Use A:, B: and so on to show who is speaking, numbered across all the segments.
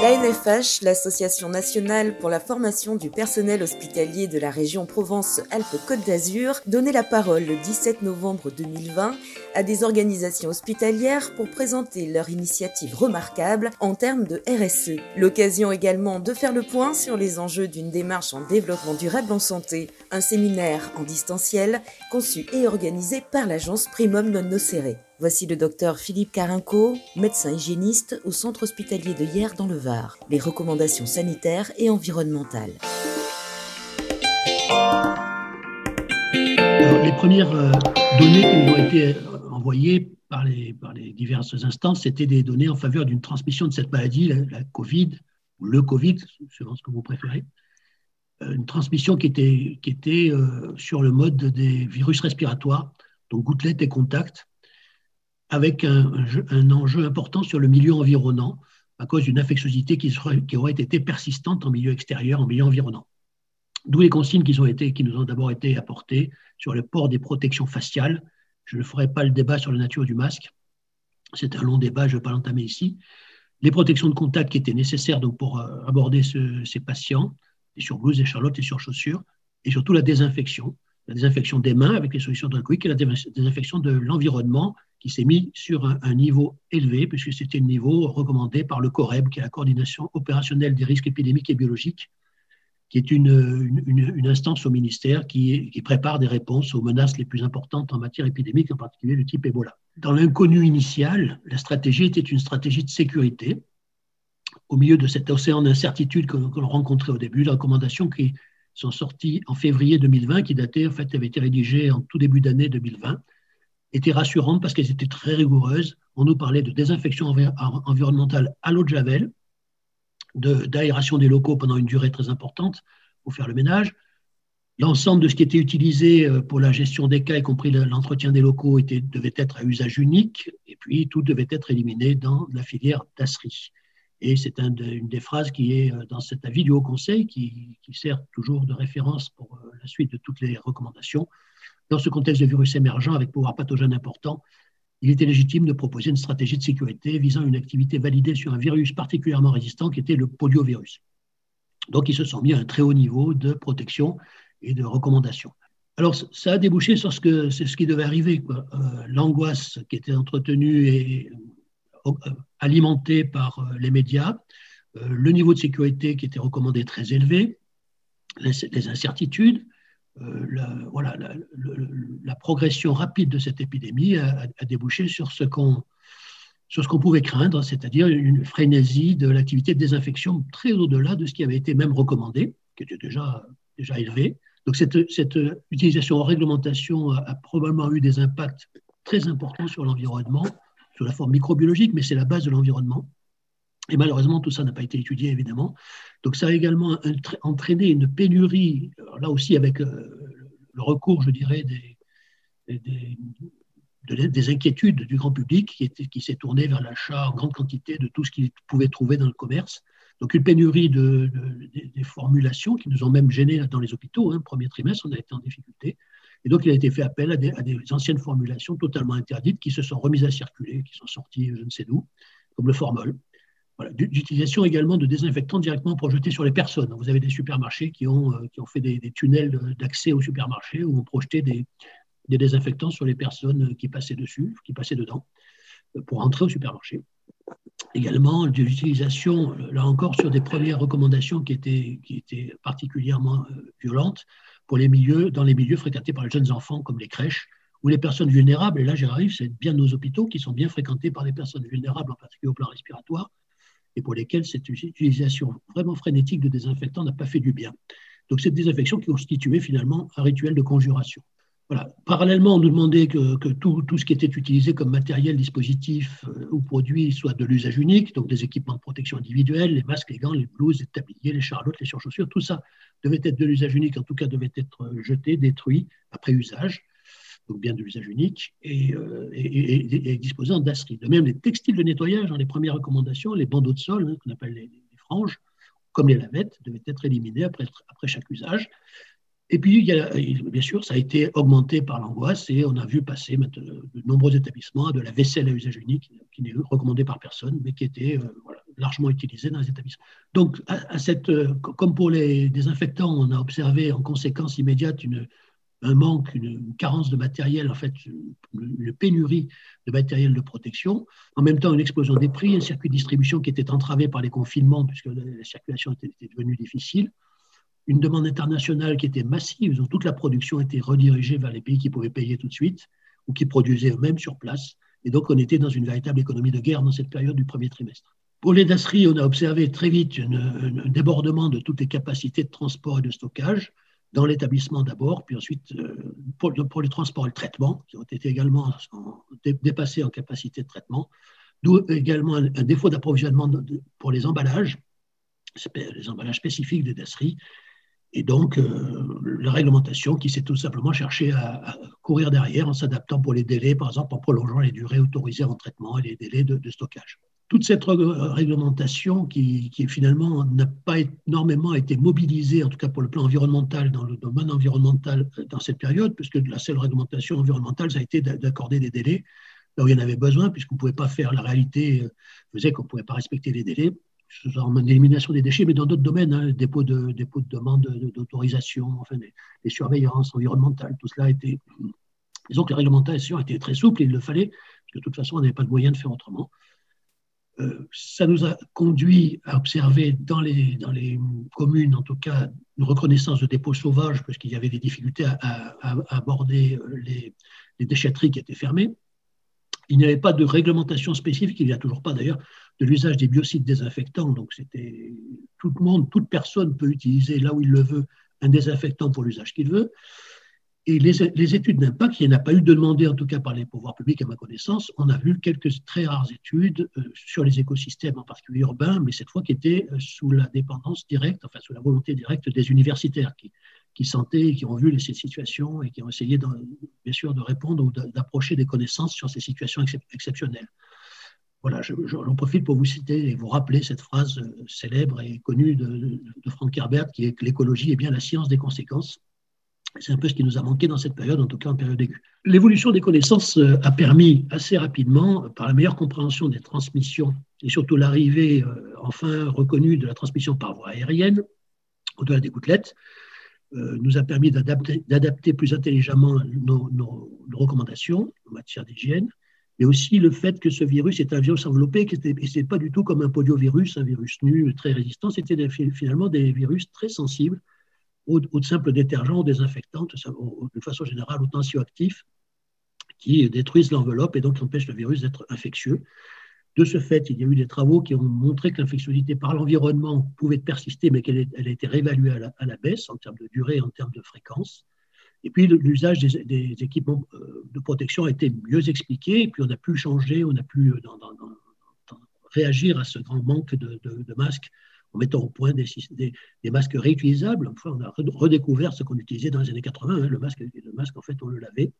A: La NFH, l'Association nationale pour la formation du personnel hospitalier de la région Provence-Alpes-Côte d'Azur, donnait la parole le 17 novembre 2020 à des organisations hospitalières pour présenter leur initiative remarquable en termes de RSE. L'occasion également de faire le point sur les enjeux d'une démarche en développement durable en santé. Un séminaire en distanciel conçu et organisé par l'agence Primum Non Nocere. Voici le docteur Philippe Carinco, médecin hygiéniste au centre hospitalier de Hier dans le Var. Les recommandations sanitaires et environnementales.
B: les premières euh, données qui ont été euh, envoyées par les, par les diverses instances, c'était des données en faveur d'une transmission de cette maladie, la, Covid, ou le Covid, selon ce que vous préférez. Euh, une transmission qui était, qui était sur le mode des virus respiratoires, donc gouttelettes et contacts, avec un, enjeu important sur le milieu environnant à cause d'une infectiosité qui, aurait été persistante en milieu extérieur, en milieu environnant. D'où les consignes qui, nous ont d'abord été apportées sur le port des protections faciales. Je ne ferai pas le débat sur la nature du masque. C'est un long débat, je ne vais pas l'entamer ici. Les protections de contact qui étaient nécessaires donc, pour euh, aborder ces patients, des surblouses, des charlottes, des surchaussures, et surtout la désinfection. La désinfection des mains avec les solutions de et la désinfection de l'environnement qui s'est mis sur un, niveau élevé, puisque c'était un niveau recommandé par le COREB, qui est la coordination opérationnelle des risques épidémiques et biologiques, qui est une, instance au ministère qui, prépare des réponses aux menaces les plus importantes en matière épidémique, en particulier du type Ebola. Dans l'inconnu initial, la stratégie était une stratégie de sécurité. Au milieu de cet océan d'incertitude que l'on rencontrait au début, les recommandations qui sont sorties en février 2020, qui dataient, en fait, avaient été rédigées en tout début d'année 2020, étaient rassurantes parce qu'elles étaient très rigoureuses. On nous parlait de désinfection environnementale à l'eau de Javel, d'aération des locaux pendant une durée très importante pour faire le ménage. L'ensemble de ce qui était utilisé euh, pour la gestion des cas, y compris l'entretien des locaux, devait être à usage unique, et puis tout devait être éliminé dans la filière d'Asri. Et c'est une des phrases qui est euh, dans cet avis du Haut Conseil, qui, sert toujours de référence pour euh, la suite de toutes les recommandations. Dans ce contexte de virus émergent avec pouvoir pathogène important, il était légitime de proposer une stratégie de sécurité visant une activité validée sur un virus particulièrement résistant qui était le poliovirus. Donc, ils se sont mis à un très haut niveau de protection et de recommandation. Alors, ça a débouché sur ce que ce qui devait arriver. Euh, l'angoisse qui était entretenue et alimentée par euh, les médias, le niveau de sécurité qui était recommandé très élevé, les incertitudes, euh, la, voilà, la, progression rapide de cette épidémie a, débouché sur ce qu'on sur ce qu'on pouvait craindre, c'est-à-dire une frénésie de l'activité de désinfection très au-delà de ce qui avait été même recommandé, qui était déjà, déjà élevé. Donc cette, cette utilisation en réglementation a, probablement eu des impacts très importants sur l'environnement, sous la forme microbiologique, mais c'est la base de l'environnement. Et malheureusement, tout ça n'a pas été étudié, évidemment. Donc ça a également entraîné une pénurie, là aussi avec euh, le recours, je dirais, des, des, inquiétudes du grand public qui, qui s'est tourné vers l'achat en grande quantité de tout ce qu'il pouvait trouver dans le commerce. Donc une pénurie de, des formulations qui nous ont même gênés dans les hôpitaux. Hein. Premier trimestre, on a été en difficulté. Et donc il a été fait appel à des, anciennes formulations totalement interdites qui se sont remises à circuler, qui sont sorties je ne sais d'où, comme le formol d'utilisation également de désinfectants directement projetés sur les personnes. Vous avez des supermarchés qui ont, euh, qui ont fait des, tunnels d'accès aux supermarchés où on projetait des, désinfectants sur les personnes qui passaient dessus, qui passaient dedans, euh, pour entrer au supermarché. Également, de l'utilisation, là encore, sur des premières recommandations qui étaient, qui étaient particulièrement euh, violentes dans les milieux fréquentés par les jeunes enfants, comme les crèches, ou les personnes vulnérables, et là j'arrive, c'est bien nos hôpitaux qui sont bien fréquentés par les personnes vulnérables, en particulier au plan respiratoire, et pour lesquels cette utilisation vraiment frénétique de désinfectants n'a pas fait du bien. Donc cette désinfection qui constituait finalement un rituel de conjuration. Parallèlement, on nous demandait que, tout, ce qui était utilisé comme matériel, dispositif euh, ou produit soit de l'usage unique, donc des équipements de protection individuelle, les masques, les gants, les blouses, les tabliers, les charlottes, les surchaussures, tout ça devait être de l'usage unique, en tout cas devait être jeté, détruit après usage donc bien de l'usage unique, et, euh, disposant d'ASRI. De même, les textiles de nettoyage, dans les premières recommandations, les bandeaux de sol, hein, qu'on appelle les, franges, comme les lavettes, devaient être éliminés après chaque usage. Et puis, bien sûr, ça a été augmenté par l'angoisse et on a vu passer de nombreux établissements de la vaisselle à usage unique, qui n'est recommandée par personne, mais qui était euh, largement utilisés dans les établissements. Donc, à, cette, comme pour les désinfectants, on a observé en conséquence immédiate un manque, une, carence de matériel, en fait, une, pénurie de matériel de protection. En même temps, une explosion des prix, un circuit de distribution qui était entravé par les confinements, puisque la circulation était, devenue difficile. Une demande internationale qui était massive, donc toute la production était redirigée vers les pays qui pouvaient payer tout de suite ou qui produisaient eux-mêmes sur place. Et donc, on était dans une véritable économie de guerre dans cette période du premier trimestre. Pour les dasseries, on a observé très vite un débordement de toutes les capacités de transport et de stockage dans l'établissement d'abord, puis ensuite euh, pour, pour, les transports et le traitement, qui ont été également dépassés en capacité de traitement, d'où également un, défaut d'approvisionnement pour les emballages, les emballages spécifiques des dasseries, et donc euh, la réglementation qui s'est tout simplement cherché à, courir derrière en s'adaptant pour les délais, par exemple en prolongeant les durées autorisées en traitement et les délais de stockage. Toute cette réglementation qui, finalement n'a pas énormément été mobilisée, en tout cas pour le plan environnemental, dans le domaine environnemental euh, dans cette période, puisque la seule réglementation environnementale, ça a été d'accorder des délais là où il y en avait besoin, puisqu'on ne pouvait pas faire la réalité, euh, faisait qu'on ne pouvait pas respecter les délais, en élimination des déchets, mais dans d'autres domaines, hein, dépôt, de, dépôt de demande d'autorisation, enfin des, surveillances environnementales, tout cela a été. Disons que la réglementation été très souple, il le fallait, parce que de toute façon, on n'avait pas de moyen de faire autrement. Euh, ça nous a conduit à observer dans les, dans les communes, en tout cas, une reconnaissance de dépôts sauvages, parce qu'il y avait des difficultés à, aborder euh, les, les, déchetteries qui étaient fermées. Il n'y avait pas de réglementation spécifique, il n'y a toujours pas d'ailleurs, de l'usage des biocides désinfectants. Donc, c'était tout le monde, toute personne peut utiliser là où il le veut un désinfectant pour l'usage qu'il veut. Et les, études d'impact, il n'y en a pas eu de demandé, en tout cas par les pouvoirs publics à ma connaissance. On a vu quelques très rares études euh, sur les écosystèmes, en particulier urbains, mais cette fois qui étaient euh, sous la dépendance directe, enfin sous la volonté directe des universitaires qui, qui sentaient, qui ont vu ces situations et qui ont essayé, bien sûr, de répondre ou d'approcher des connaissances sur ces situations exceptionnelles. Voilà, j'en profite pour vous citer et vous rappeler cette phrase euh, célèbre et connue de, de Frank Herbert qui est que l'écologie est bien la science des conséquences. C'est un peu ce qui nous a manqué dans cette période, en tout cas en période aiguë. L'évolution des connaissances euh, a permis assez rapidement, par la meilleure compréhension des transmissions et surtout l'arrivée euh, enfin reconnue de la transmission par voie aérienne, au-delà des gouttelettes, euh, nous a permis d'adapter plus intelligemment nos, recommandations en matière d'hygiène, mais aussi le fait que ce virus est un virus enveloppé, et ce n'est pas du tout comme un poliovirus, un virus nu très résistant, c'était finalement des virus très sensibles ou, de simples détergents ou désinfectants, de façon générale, ou tensioactifs, qui détruisent l'enveloppe et donc empêchent le virus d'être infectieux. De ce fait, il y a eu des travaux qui ont montré que l'infectiosité par l'environnement pouvait persister, mais qu'elle a été réévaluée à la, baisse en termes de durée, en termes de fréquence. Et puis, l'usage des, équipements euh, de protection a été mieux expliqué, et puis on a pu changer, on a pu euh, réagir à ce grand manque de masques en mettant au point des, masques réutilisables. Enfin, on a redécouvert ce qu'on utilisait dans les années 80. Hein, le, masque, le masque, en fait, on le lavait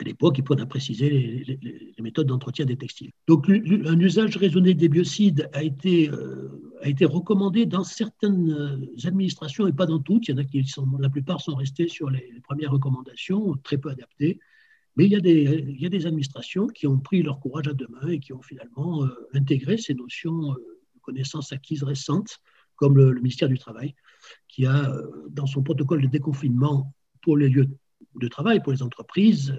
B: à l'époque, il a précisé les, les, méthodes d'entretien des textiles. Donc, un usage raisonné des biocides a été, euh, a été recommandé dans certaines euh, administrations et pas dans toutes. Il y en a qui la plupart sont restés sur les, premières recommandations, très peu adaptées. Mais il y, a des, il y a des administrations qui ont pris leur courage à deux mains et qui ont finalement euh, intégré ces notions connaissances acquises récentes, comme le, ministère du Travail, qui a, dans son protocole de déconfinement pour les lieux de travail, pour les entreprises,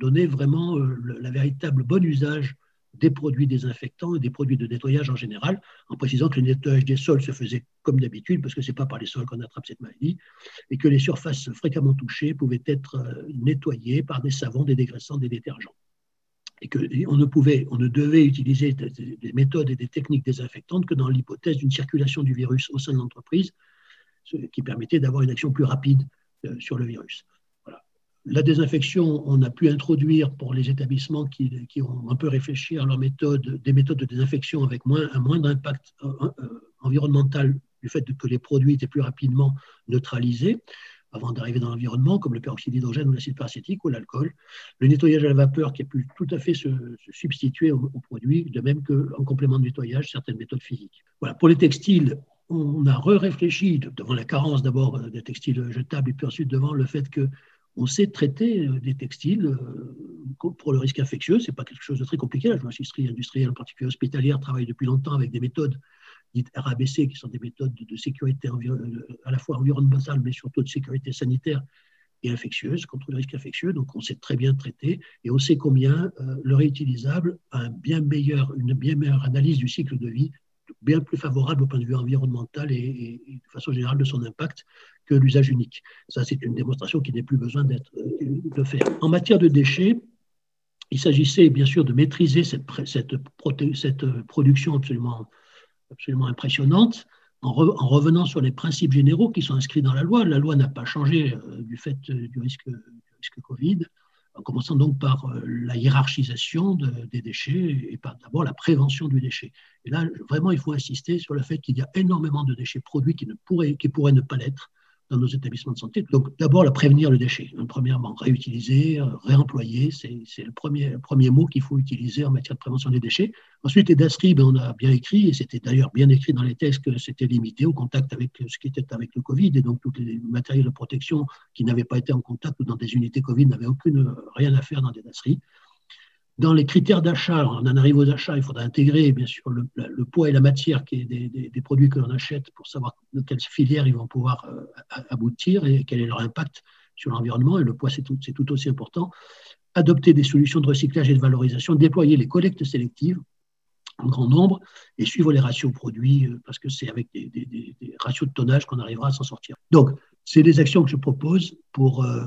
B: euh, donné vraiment euh, le, véritable bon usage des produits désinfectants et des produits de nettoyage en général, en précisant que le nettoyage des sols se faisait comme d'habitude, parce que ce n'est pas par les sols qu'on attrape cette maladie, et que les surfaces fréquemment touchées pouvaient être nettoyées par des savons, des dégraissants, des détergents et qu'on ne pouvait, on ne devait utiliser des méthodes et des techniques désinfectantes que dans l'hypothèse d'une circulation du virus au sein de l'entreprise, ce qui permettait d'avoir une action plus rapide euh, sur le virus. La désinfection, on a pu introduire pour les établissements qui, ont un peu réfléchi à leur méthode, des méthodes de désinfection avec moins, un moindre impact euh, euh, environnemental du fait que les produits étaient plus rapidement neutralisés avant d'arriver dans l'environnement, comme le peroxyde d'hydrogène ou l'acide paracétique ou l'alcool. Le nettoyage à la vapeur qui a pu tout à fait se, substituer aux, produits, de même qu'en complément de nettoyage, certaines méthodes physiques. Voilà. Pour les textiles, on a re-réfléchi devant la carence d'abord des textiles jetables et puis ensuite devant le fait que on sait traiter des textiles pour le risque infectieux. Ce n'est pas quelque chose de très compliqué. La journalistique industrielle, en particulier hospitalière, travaille depuis longtemps avec des méthodes dites RABC, qui sont des méthodes de sécurité à la fois environnementale, mais surtout de sécurité sanitaire et infectieuse, contre le risque infectieux. Donc, on sait très bien traiter et on sait combien le réutilisable a une bien meilleure analyse du cycle de vie bien plus favorable au point de vue environnemental et, de façon générale de son impact que l'usage unique. Ça, c'est une démonstration qui n'est plus besoin d'être euh, de faire. En matière de déchets, il s'agissait bien sûr de maîtriser cette, cette, cette production absolument, absolument impressionnante en, en, revenant sur les principes généraux qui sont inscrits dans la loi. La loi n'a pas changé euh, du fait du risque, du risque Covid en commençant donc par euh, la hiérarchisation des déchets et par d'abord la prévention du déchet. Et là, vraiment, il faut insister sur le fait qu'il y a énormément de déchets produits qui, ne pourraient, qui pourraient ne pas l'être dans nos établissements de santé. Donc d'abord, la prévenir le déchet. Premièrement, réutiliser, euh, réemployer, c'est le premier, premier mot qu'il faut utiliser en matière de prévention des déchets. Ensuite, les DASRI, ben, on a bien écrit, et c'était d'ailleurs bien écrit dans les textes que c'était limité au contact avec ce qui était avec le Covid, et donc tous les matériels de protection qui n'avaient pas été en contact ou dans des unités Covid n'avaient aucune, rien à faire dans des DASRI. Dans les critères d'achat, on en arrive aux achats, il faudra intégrer bien sûr le, poids et la matière des, produits que l'on achète pour savoir de quelle filière ils vont pouvoir euh, aboutir et quel est leur impact sur l'environnement. Et le poids, c'est tout, aussi important. Adopter des solutions de recyclage et de valorisation, déployer les collectes sélectives en grand nombre et suivre les ratios produits euh, parce que c'est avec des, ratios de tonnage qu'on arrivera à s'en sortir. Donc, c'est des actions que je propose pour euh,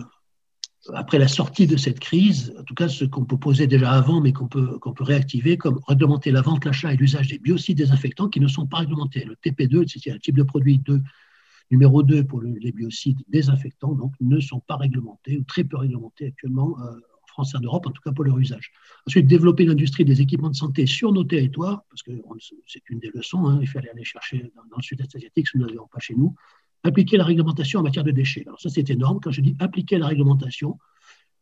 B: après la sortie de cette crise, en tout cas ce qu'on peut poser déjà avant, mais qu'on peut, qu'on peut réactiver, comme réglementer la vente, l'achat et l'usage des biocides désinfectants qui ne sont pas réglementés. Le TP2, c'est un type de produit 2, numéro 2 pour les biocides désinfectants, donc ne sont pas réglementés ou très peu réglementés actuellement euh, en France et en Europe, en tout cas pour leur usage. Ensuite, développer l'industrie des équipements de santé sur nos territoires, parce que c'est une des leçons, hein, il fallait aller chercher dans, dans le sud-est asiatique, ce nous n'avions pas chez nous appliquer la réglementation en matière de déchets. Alors ça, c'est énorme. Quand je dis appliquer la réglementation,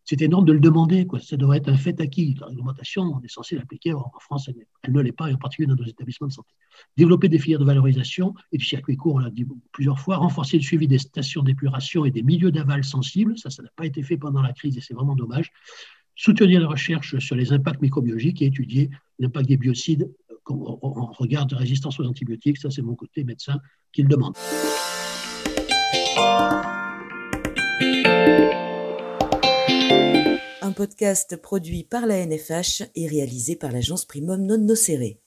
B: c'est énorme de le demander. Ça devrait être un fait acquis. La réglementation, on est censé l'appliquer. En France, elle, ne l'est pas, et en particulier dans nos établissements de santé. Développer des filières de valorisation et du circuit court, on l'a dit plusieurs fois. Renforcer le suivi des stations d'épuration et des milieux d'aval sensibles. Ça, ça n'a pas été fait pendant la crise et c'est vraiment dommage. Soutenir la recherche sur les impacts microbiologiques et étudier l'impact des biocides en regard de résistance aux antibiotiques. Ça, c'est mon côté médecin qui le demande.
A: Un podcast produit par la NFH et réalisé par l'agence Primum Non Nocere.